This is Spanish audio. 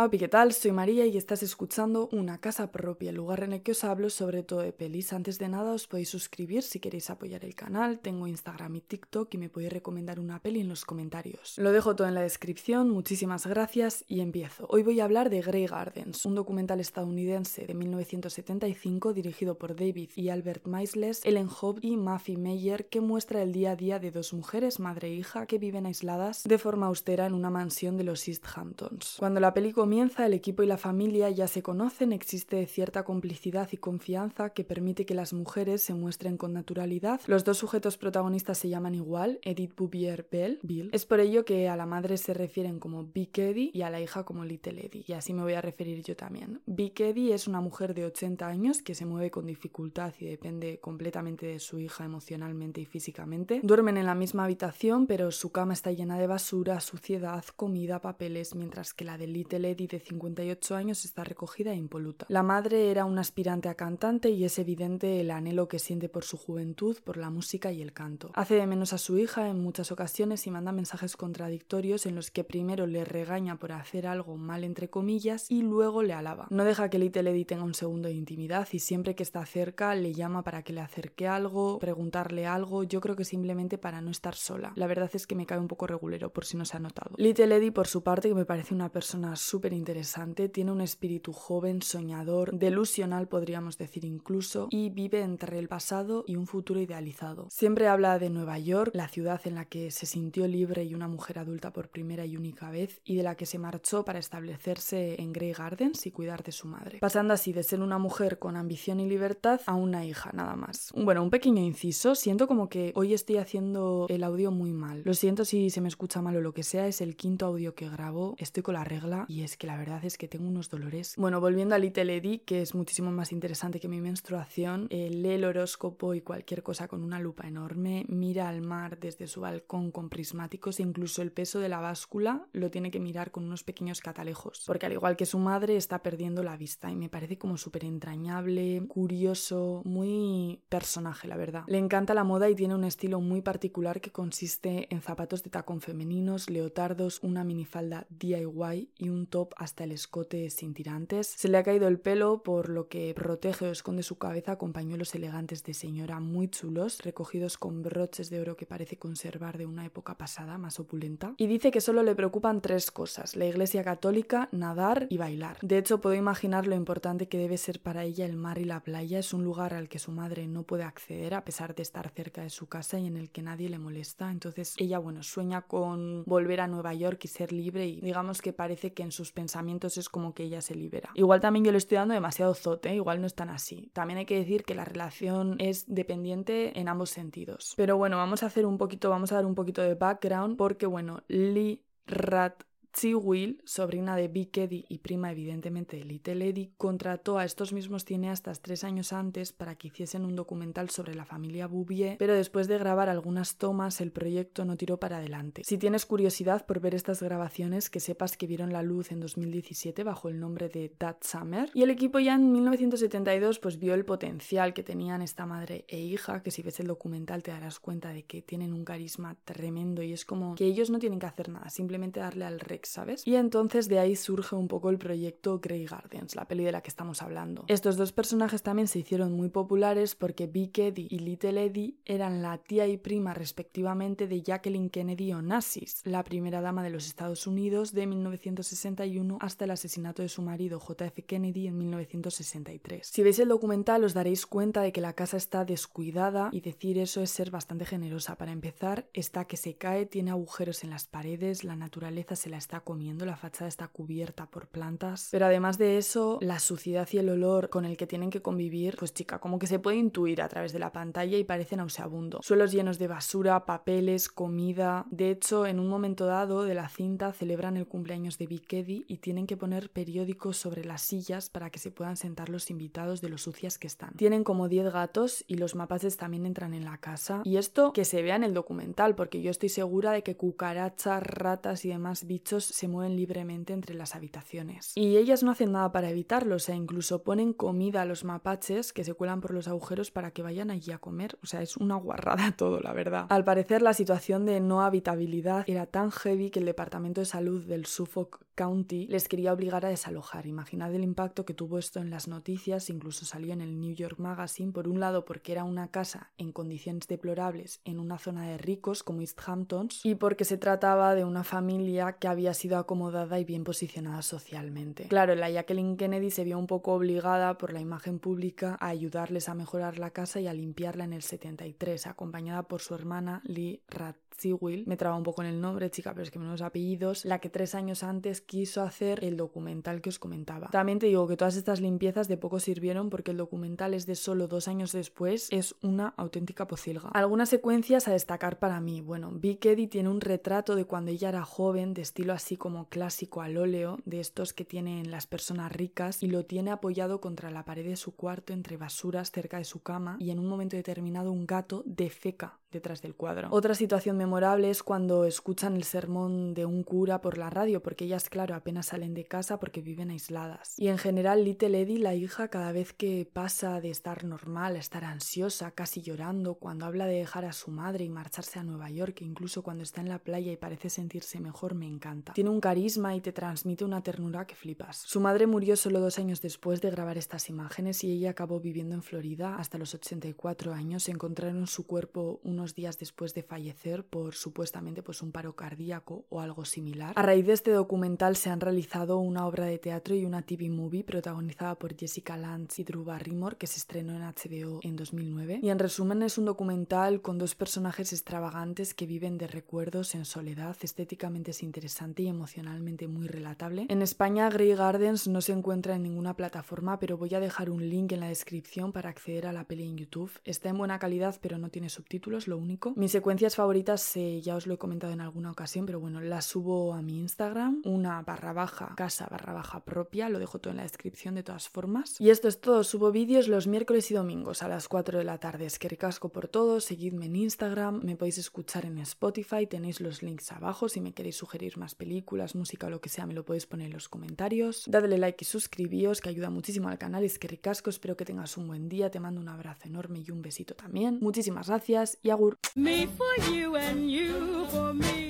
Hola, ¿qué tal? Soy María y estás escuchando Una Casa Propia, el lugar en el que os hablo sobre todo de pelis. Antes de nada os podéis suscribir si queréis apoyar el canal, tengo Instagram y TikTok y me podéis recomendar una peli en los comentarios. Lo dejo todo en la descripción, muchísimas gracias y empiezo. Hoy voy a hablar de Grey Gardens, un documental estadounidense de 1975 dirigido por David y Albert Maisles, Ellen Hobb y Maffy Meyer que muestra el día a día de dos mujeres, madre e hija, que viven aisladas de forma austera en una mansión de los East Hamptons. Cuando la película comienza, el equipo y la familia ya se conocen, existe cierta complicidad y confianza que permite que las mujeres se muestren con naturalidad. Los dos sujetos protagonistas se llaman igual, Edith Bouvier Bell, Bill. Es por ello que a la madre se refieren como Big Eddie y a la hija como Little Eddie, y así me voy a referir yo también. Big Eddie es una mujer de 80 años que se mueve con dificultad y depende completamente de su hija emocionalmente y físicamente. Duermen en la misma habitación, pero su cama está llena de basura, suciedad, comida, papeles, mientras que la de Little Eddie de 58 años está recogida e impoluta. La madre era una aspirante a cantante y es evidente el anhelo que siente por su juventud, por la música y el canto. Hace de menos a su hija en muchas ocasiones y manda mensajes contradictorios en los que primero le regaña por hacer algo mal entre comillas y luego le alaba. No deja que Little Eddie tenga un segundo de intimidad y siempre que está cerca le llama para que le acerque algo, preguntarle algo, yo creo que simplemente para no estar sola. La verdad es que me cae un poco regulero por si no se ha notado. Little Eddie por su parte que me parece una persona súper interesante, tiene un espíritu joven, soñador, delusional podríamos decir incluso, y vive entre el pasado y un futuro idealizado. Siempre habla de Nueva York, la ciudad en la que se sintió libre y una mujer adulta por primera y única vez, y de la que se marchó para establecerse en Grey Gardens y cuidar de su madre, pasando así de ser una mujer con ambición y libertad a una hija nada más. Bueno, un pequeño inciso, siento como que hoy estoy haciendo el audio muy mal. Lo siento si se me escucha mal o lo que sea, es el quinto audio que grabo, estoy con la regla y es que la verdad es que tengo unos dolores. Bueno, volviendo a Little Eddie, que es muchísimo más interesante que mi menstruación, lee el horóscopo y cualquier cosa con una lupa enorme, mira al mar desde su balcón con prismáticos e incluso el peso de la báscula lo tiene que mirar con unos pequeños catalejos, porque al igual que su madre está perdiendo la vista y me parece como súper entrañable, curioso, muy personaje, la verdad. Le encanta la moda y tiene un estilo muy particular que consiste en zapatos de tacón femeninos, leotardos, una minifalda DIY y un top hasta el escote sin tirantes. Se le ha caído el pelo, por lo que protege o esconde su cabeza con pañuelos elegantes de señora muy chulos, recogidos con broches de oro que parece conservar de una época pasada, más opulenta. Y dice que solo le preocupan tres cosas, la iglesia católica, nadar y bailar. De hecho, puedo imaginar lo importante que debe ser para ella el mar y la playa. Es un lugar al que su madre no puede acceder a pesar de estar cerca de su casa y en el que nadie le molesta. Entonces ella, bueno, sueña con volver a Nueva York y ser libre y digamos que parece que en sus pensamientos es como que ella se libera. Igual también yo le estoy dando demasiado zote, igual no es tan así. También hay que decir que la relación es dependiente en ambos sentidos. Pero bueno, vamos a hacer un poquito, vamos a dar un poquito de background porque bueno, Lee Rat Chi Will, sobrina de Big Eddie y prima evidentemente de Little Eddie, contrató a estos mismos cineastas tres años antes para que hiciesen un documental sobre la familia Bouvier, pero después de grabar algunas tomas el proyecto no tiró para adelante. Si tienes curiosidad por ver estas grabaciones, que sepas que vieron la luz en 2017 bajo el nombre de That Summer, y el equipo ya en 1972 pues vio el potencial que tenían esta madre e hija, que si ves el documental te darás cuenta de que tienen un carisma tremendo y es como que ellos no tienen que hacer nada, simplemente darle al ¿sabes? Y entonces de ahí surge un poco el proyecto Grey Gardens, la peli de la que estamos hablando. Estos dos personajes también se hicieron muy populares porque Big Eddie y Little Eddie eran la tía y prima respectivamente de Jacqueline Kennedy Onassis, la primera dama de los Estados Unidos de 1961 hasta el asesinato de su marido JF Kennedy en 1963. Si veis el documental os daréis cuenta de que la casa está descuidada y decir eso es ser bastante generosa. Para empezar, está que se cae, tiene agujeros en las paredes, la naturaleza se la está comiendo, la fachada está cubierta por plantas. Pero además de eso, la suciedad y el olor con el que tienen que convivir, pues chica, como que se puede intuir a través de la pantalla y parece nauseabundo. Suelos llenos de basura, papeles, comida. De hecho, en un momento dado de la cinta celebran el cumpleaños de Big Eddie y tienen que poner periódicos sobre las sillas para que se puedan sentar los invitados de lo sucias que están. Tienen como 10 gatos y los mapaches también entran en la casa. Y esto que se vea en el documental, porque yo estoy segura de que cucarachas, ratas y demás bichos se mueven libremente entre las habitaciones. Y ellas no hacen nada para evitarlo, o sea, incluso ponen comida a los mapaches que se cuelan por los agujeros para que vayan allí a comer. O sea, es una guarrada todo, la verdad. Al parecer, la situación de no habitabilidad era tan heavy que el Departamento de Salud del Suffolk County les quería obligar a desalojar. Imaginad el impacto que tuvo esto en las noticias, incluso salió en el New York Magazine, por un lado porque era una casa en condiciones deplorables en una zona de ricos como East Hamptons y porque se trataba de una familia que había sido acomodada y bien posicionada socialmente. Claro, la Jacqueline Kennedy se vio un poco obligada por la imagen pública a ayudarles a mejorar la casa y a limpiarla en el 73, acompañada por su hermana Lee Radziwill. Me traba un poco en el nombre, chica, pero es que menos apellidos, la que tres años antes quiso hacer el documental que os comentaba. También te digo que todas estas limpiezas de poco sirvieron porque el documental es de solo dos años después, es una auténtica pocilga. Algunas secuencias a destacar para mí. Bueno, Vic Eddy tiene un retrato de cuando ella era joven, de estilo así como clásico al óleo, de estos que tienen las personas ricas, y lo tiene apoyado contra la pared de su cuarto entre basuras cerca de su cama, y en un momento determinado un gato defeca detrás del cuadro. Otra situación memorable es cuando escuchan el sermón de un cura por la radio, porque ellas, claro, apenas salen de casa porque viven aisladas. Y en general, Little Eddie, la hija, cada vez que pasa de estar normal a estar ansiosa, casi llorando, cuando habla de dejar a su madre y marcharse a Nueva York, incluso cuando está en la playa y parece sentirse mejor, me encanta. Tiene un carisma y te transmite una ternura que flipas. Su madre murió solo dos años después de grabar estas imágenes y ella acabó viviendo en Florida hasta los 84 años. Encontraron su cuerpo un unos días después de fallecer por supuestamente pues un paro cardíaco o algo similar. A raíz de este documental se han realizado una obra de teatro y una TV movie protagonizada por Jessica Lange y Drew Barrymore que se estrenó en HBO en 2009 y en resumen es un documental con dos personajes extravagantes que viven de recuerdos en soledad, estéticamente es interesante y emocionalmente muy relatable. En España Grey Gardens no se encuentra en ninguna plataforma pero voy a dejar un link en la descripción para acceder a la peli en YouTube. Está en buena calidad pero no tiene subtítulos lo único. Mis secuencias favoritas, eh, ya os lo he comentado en alguna ocasión, pero bueno, las subo a mi Instagram, una barra baja, casa barra baja propia, lo dejo todo en la descripción de todas formas. Y esto es todo, subo vídeos los miércoles y domingos a las 4 de la tarde. Es que ricasco por todo, seguidme en Instagram, me podéis escuchar en Spotify, tenéis los links abajo, si me queréis sugerir más películas, música o lo que sea, me lo podéis poner en los comentarios. Dadle like y suscribíos, que ayuda muchísimo al canal. Es que ricasco, espero que tengas un buen día, te mando un abrazo enorme y un besito también. Muchísimas gracias y Me for you and you for me.